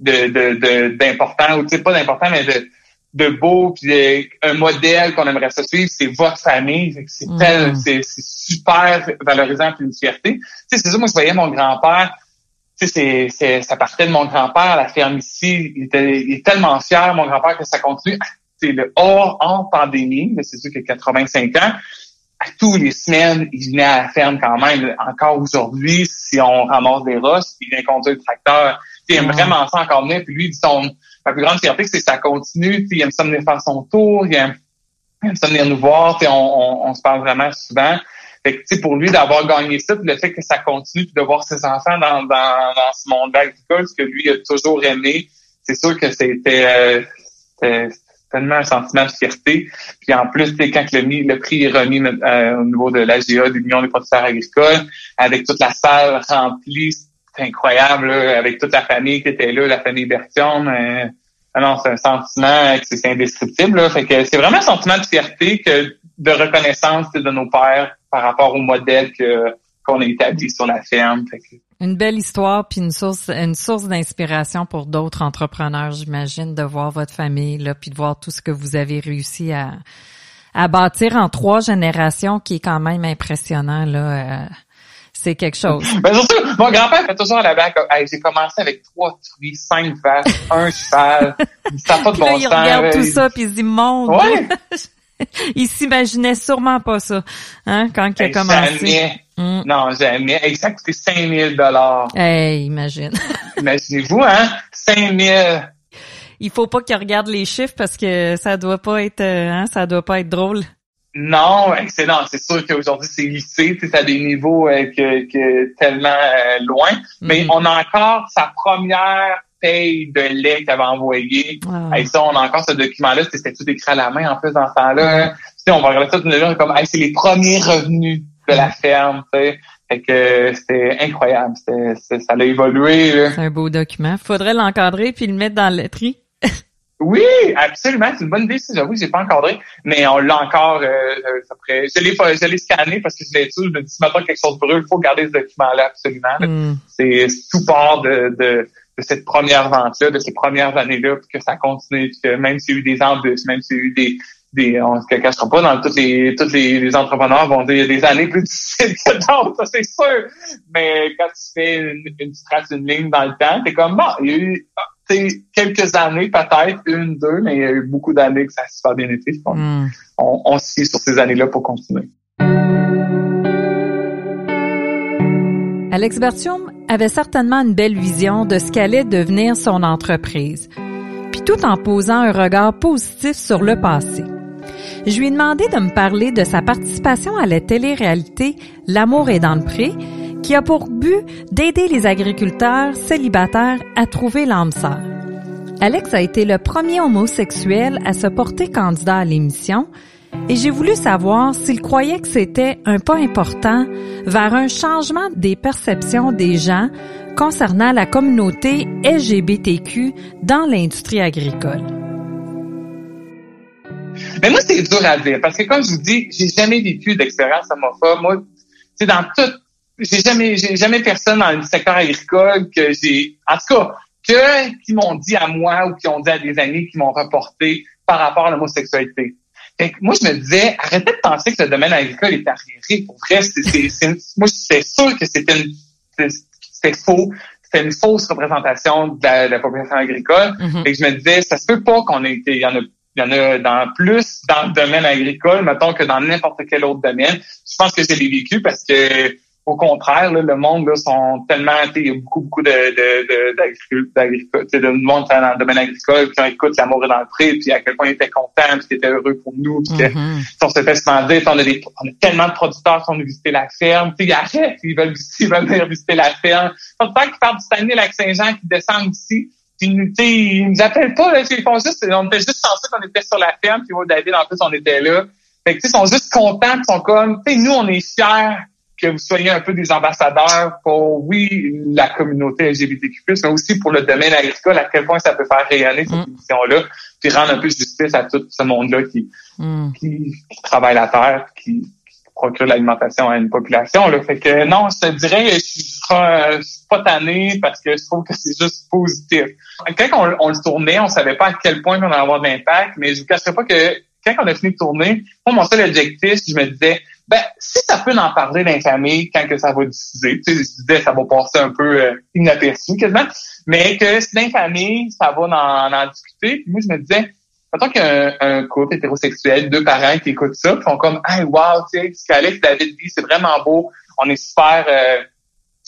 de d'important, ou tu sais, pas d'important, mais de, de beau, puis un modèle qu'on aimerait se suivre, c'est votre famille. C'est mm. c'est super valorisant puis une fierté. Tu sais, c'est ça, moi je voyais mon grand-père, tu sais, c'est, ça partait de mon grand-père, la ferme ici, il, était, il est tellement fier, mon grand-père, que ça continue c'est le hors en pandémie, mais c'est sûr qu'il a 85 ans, à tous les semaines, il venait à la ferme quand même. Encore aujourd'hui, si on ramasse des roches, il vient conduire le tracteur. Il aime vraiment ça encore venir. Puis lui, son, la plus grande fierté, c'est que ça continue. il aime ça venir faire son tour. Il aime, il aime ça venir nous voir. On, on, on, se parle vraiment souvent. Fait que, pour lui, d'avoir gagné ça, puis le fait que ça continue, puis de voir ses enfants dans, dans, dans ce monde agricole, ce que lui a toujours aimé, c'est sûr que c'était... Euh, tellement un sentiment de fierté. Puis en plus, quand le, le prix est remis euh, au niveau de l'AGA, de l'Union des producteurs agricoles, avec toute la salle remplie, incroyable, avec toute la famille qui était là, la famille Bertium. Euh, alors, c'est un sentiment que c'est indescriptible. Fait que c'est vraiment un sentiment de fierté que de reconnaissance de nos pères par rapport au modèle que qu'on a établi sur la ferme. Une belle histoire puis une source une source d'inspiration pour d'autres entrepreneurs, j'imagine, de voir votre famille là puis de voir tout ce que vous avez réussi à à bâtir en trois générations qui est quand même impressionnant là. Euh, c'est quelque chose. Ben surtout, mon grand-père fait toujours à la bague. j'ai commencé avec trois truies, cinq vaches, un cheval. Ça n'a pas de bon là, Il regarde tout ça puis il se dit mon ouais. il s'imaginait sûrement pas ça, hein, quand il a commencé. Mm. Non, jamais. Et ça a coûté 5000 dollars. Hey, imagine. Imaginez-vous, hein? 5000. il faut pas qu'il regarde les chiffres parce que ça doit pas être, euh, hein, ça doit pas être drôle. Non, excellent. C'est sûr qu'aujourd'hui, c'est lycée, c'est à des niveaux euh, que, que tellement euh, loin. Mais mhm. on a encore sa première paye de lait qu'elle avait envoyé. Et ça, on a encore ce document-là. C'était tout écrit à la main, en plus, dans ce temps-là. on va regarder ça de comme, c'est les premiers revenus de la ferme, tu sais. Fait que c'était incroyable. ça a évolué. C'est un beau document. Faudrait l'encadrer puis le mettre dans le tri. Oui, absolument. C'est une bonne idée. J'avoue, j'ai pas encadré, mais on l'a encore. Euh, après. Je l'ai, je l'ai scanné parce que je l'ai tout. Je me dis, si maintenant quelque chose brûle, il faut garder ce document-là absolument. Hmm. C'est tout part de, de, de, cette première vente-là, de ces premières années-là, que ça continue, que même s'il y a eu des embûches, même s'il y a eu des, des, on se cachera pas dans toutes les tous les, entrepreneurs vont dire des années plus difficiles que d'autres, ça c'est sûr. Mais quand tu fais une, une, trace une ligne dans le temps, t'es comme bon, il y a eu quelques années, peut-être, une, deux, mais il y a eu beaucoup d'années que ça a super bien été. Hmm. On, on, se sur ces années-là pour continuer. Alex Bertium avait certainement une belle vision de ce qu'allait devenir son entreprise, puis tout en posant un regard positif sur le passé. Je lui ai demandé de me parler de sa participation à la télé-réalité L'amour est dans le pré, qui a pour but d'aider les agriculteurs célibataires à trouver l'âme sœur. Alex a été le premier homosexuel à se porter candidat à l'émission et j'ai voulu savoir s'il croyait que c'était un pas important vers un changement des perceptions des gens concernant la communauté LGBTQ dans l'industrie agricole. Mais moi, c'est dur à dire parce que comme je vous dis, j'ai jamais vécu d'expérience homophobe. Moi, c'est dans toute j'ai jamais, j'ai jamais personne dans le secteur agricole que j'ai, en tout cas, que qui m'ont dit à moi ou qui ont dit à des amis qui m'ont reporté par rapport à l'homosexualité. Fait que moi, je me disais, arrêtez de penser que le domaine agricole est arriéré. Pour vrai, c'est, c'est, moi, j'étais sûr que c'était une, c'était faux. C'était une fausse représentation de la, population agricole. Mm-hmm. Et je me disais, ça se peut pas qu'on ait été, il y en a il y en a dans plus dans le domaine agricole, mettons, que dans n'importe quel autre domaine. Je pense que je l'ai vécu parce que au contraire, le monde là, sont tellement, il y a beaucoup, beaucoup de, de, d'agriculteurs, de monde dans le domaine agricole, qui écoute l'amour est dans le pré, puis à quel point ils étaient contents, puis ils étaient heureux pour nous, puis mm-hmm. on se fait souvent dire, on a, des, on a tellement de producteurs qui sont venus visiter la ferme, ils arrêtent, ils veulent, ils veulent venir visiter la ferme. Temps qu'ils partent du Saguenay, Lac-Saint-Jean, qui descendent ici, puis ils nous appellent pas, là, ils font juste, on était juste censés qu'on était sur la ferme, puis moi, David, en plus, on était là. Fait que, ils sont juste contents, ils sont comme, tu sais, nous, on est fiers que vous soyez un peu des ambassadeurs pour, oui, la communauté LGBTQ+, mais aussi pour le domaine agricole, à quel point ça peut faire rayonner cette mm. émission-là, puis rendre un peu justice à tout ce monde-là qui, mm. qui, travaille la terre, qui, procure l'alimentation à une population. Là. Fait que non, je te dirais, je suis, pas tanné parce que je trouve que c'est juste positif. Quand on, le tournait, on savait pas à quel point on allait avoir d'impact, mais je vous cacherai pas que quand on a fini de tourner, moi, mon seul objectif, je me disais, ben, si ça peut en parler dans quand que ça va diffuser, tu sais, disais, ça va passer un peu euh, inaperçu quasiment, mais que si dans ça va en, en discuter. Puis moi, je me disais, Mettons qu'un un couple hétérosexuel, deux parents qui écoutent ça, qui font comme Hey, wow, tu sais, ce qu'Alex David dit, c'est vraiment beau, on est super euh,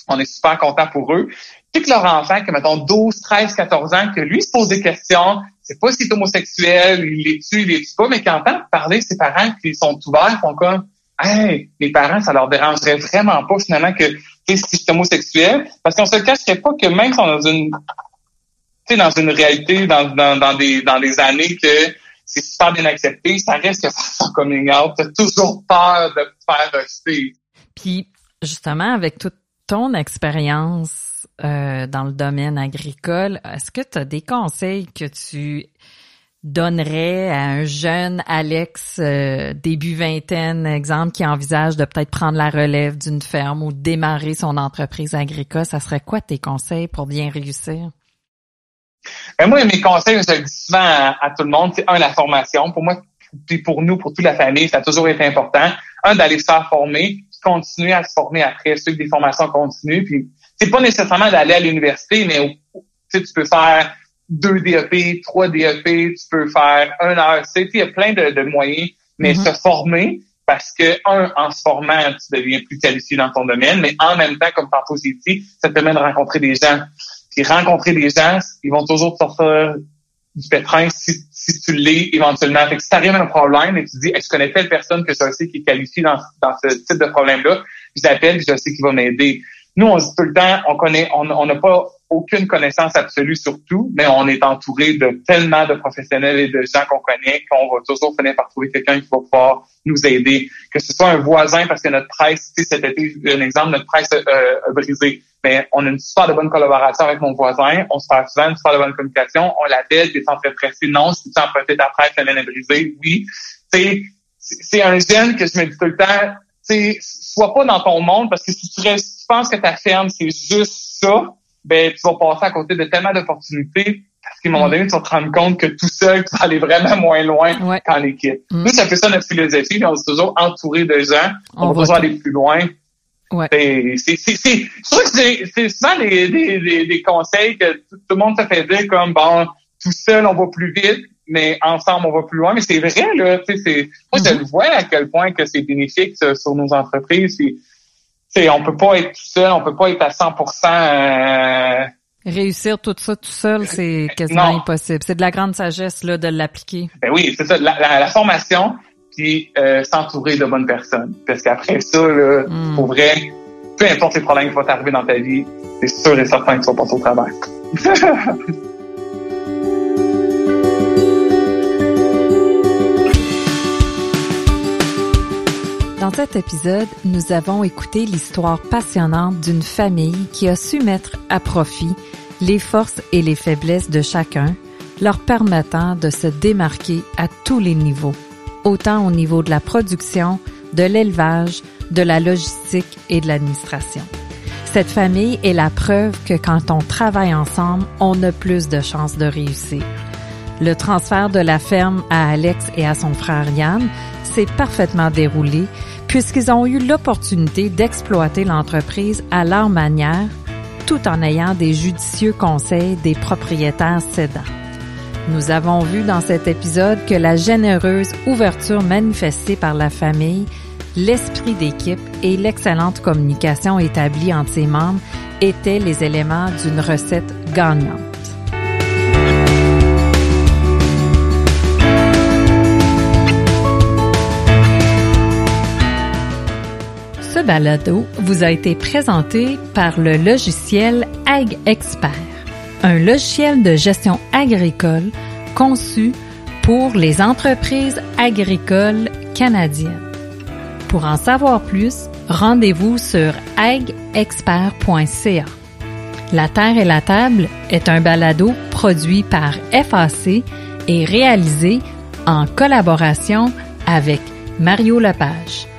on est super content pour eux. Puis que leur enfant, que mettons 12, 13, 14 ans, que lui se pose des questions, c'est pas s'il est homosexuel, il les tue, il les tue pas, mais qu'il entend parler ses parents qui sont ouverts, font comme hey, les parents, ça leur dérangerait vraiment pas finalement que si je suis homosexuel, parce qu'on se cacherait pas que même si on est dans une dans une réalité, dans, dans, dans, des, dans des années que c'est super bien accepté, ça reste que son coming out. T'as toujours peur de te faire rejeter. Puis, justement, avec toute ton expérience euh, dans le domaine agricole, est-ce que tu as des conseils que tu donnerais à un jeune Alex euh, début vingtaine, exemple, qui envisage de peut-être prendre la relève d'une ferme ou démarrer son entreprise agricole, ça serait quoi tes conseils pour bien réussir? Ben moi, mes conseils, je le dis souvent à, tout le monde, c'est un, la formation. Pour moi, puis pour nous, pour toute la famille, ça a toujours été important. Un, d'aller se faire former, continuer à se former après, suivre des formations continues. Puis c'est pas nécessairement d'aller à l'université, mais tu peux faire deux DEP, trois DEP, tu peux faire un ARC, il y a plein de, moyens, mais mm-hmm. se former, parce que, un, en se formant, tu deviens plus qualifié dans ton domaine, mais en même temps, comme tantôt j'ai dit, ça te permet de rencontrer des gens. Puis rencontrer des gens, ils vont toujours te sortir du pétrin si, si tu l'es éventuellement. Fait que si t'arrives à un problème et tu dis, je connais telle personne que je sais qui est qualifiée dans, dans ce type de problème-là, je l'appelle je sais qu'il va m'aider. Nous, on se dit tout le temps, on connaît, on n'a pas aucune connaissance absolue sur tout, mais on est entouré de tellement de professionnels et de gens qu'on connaît qu'on va toujours finir par trouver quelqu'un qui va pouvoir nous aider. Que ce soit un voisin, parce que notre presse, sais, cet été, un exemple, notre presse euh, a. Mais on a une super de bonne collaboration avec mon voisin, on se fait souvent une super de bonne communication, on l'appelle, t'es très pressé, non, si tu emprunté ta presse, la est brisée, oui. C'est un gène que je me dis tout le temps, sois pas dans ton monde, parce que si tu penses que ta ferme, c'est juste ça, ben tu vas passer à côté de tellement d'opportunités parce qu'à un moment mm. donné, tu vas te rendre compte que tout seul, tu vas aller vraiment moins loin qu'en équipe. Mm. Nous, ça fait ça notre philosophie, on est toujours entouré de gens, on, va toujours aller plus loin. Ouais. C'est sûr que c'est souvent des, des, des, conseils que tout, le monde se fait dire comme bon, tout seul on va plus vite, mais ensemble on va plus loin. Mais c'est vrai là, tu sais, moi je mm-hmm. le vois à quel point que c'est bénéfique sur nos entreprises sais, on peut pas être tout seul, on peut pas être à 100% euh... Réussir tout ça tout seul, c'est quasiment impossible. C'est de la grande sagesse là de l'appliquer. Ben oui, c'est ça. La, la, formation, puis euh, s'entourer de bonnes personnes. Parce qu'après ça, là, mm. pour vrai, peu importe les problèmes qui vont t'arriver dans ta vie, c'est sûr et certain que tu vas passer au travail. Dans cet épisode, nous avons écouté l'histoire passionnante d'une famille qui a su mettre à profit les forces et les faiblesses de chacun, leur permettant de se démarquer à tous les niveaux, autant au niveau de la production, de l'élevage, de la logistique et de l'administration. Cette famille est la preuve que quand on travaille ensemble, on a plus de chances de réussir. Le transfert de la ferme à Alex et à son frère Yann s'est parfaitement déroulé puisqu'ils ont eu l'opportunité d'exploiter l'entreprise à leur manière tout en ayant des judicieux conseils des propriétaires cédants. Nous avons vu dans cet épisode que la généreuse ouverture manifestée par la famille, l'esprit d'équipe et l'excellente communication établie entre ses membres étaient les éléments d'une recette gagnante. Ce balado vous a été présenté par le logiciel Ag Expert, un logiciel de gestion agricole conçu pour les entreprises agricoles canadiennes. Pour en savoir plus, rendez-vous sur agexpert.ca. La Terre et la Table est un balado produit par FAC et réalisé en collaboration avec Mario Lepage.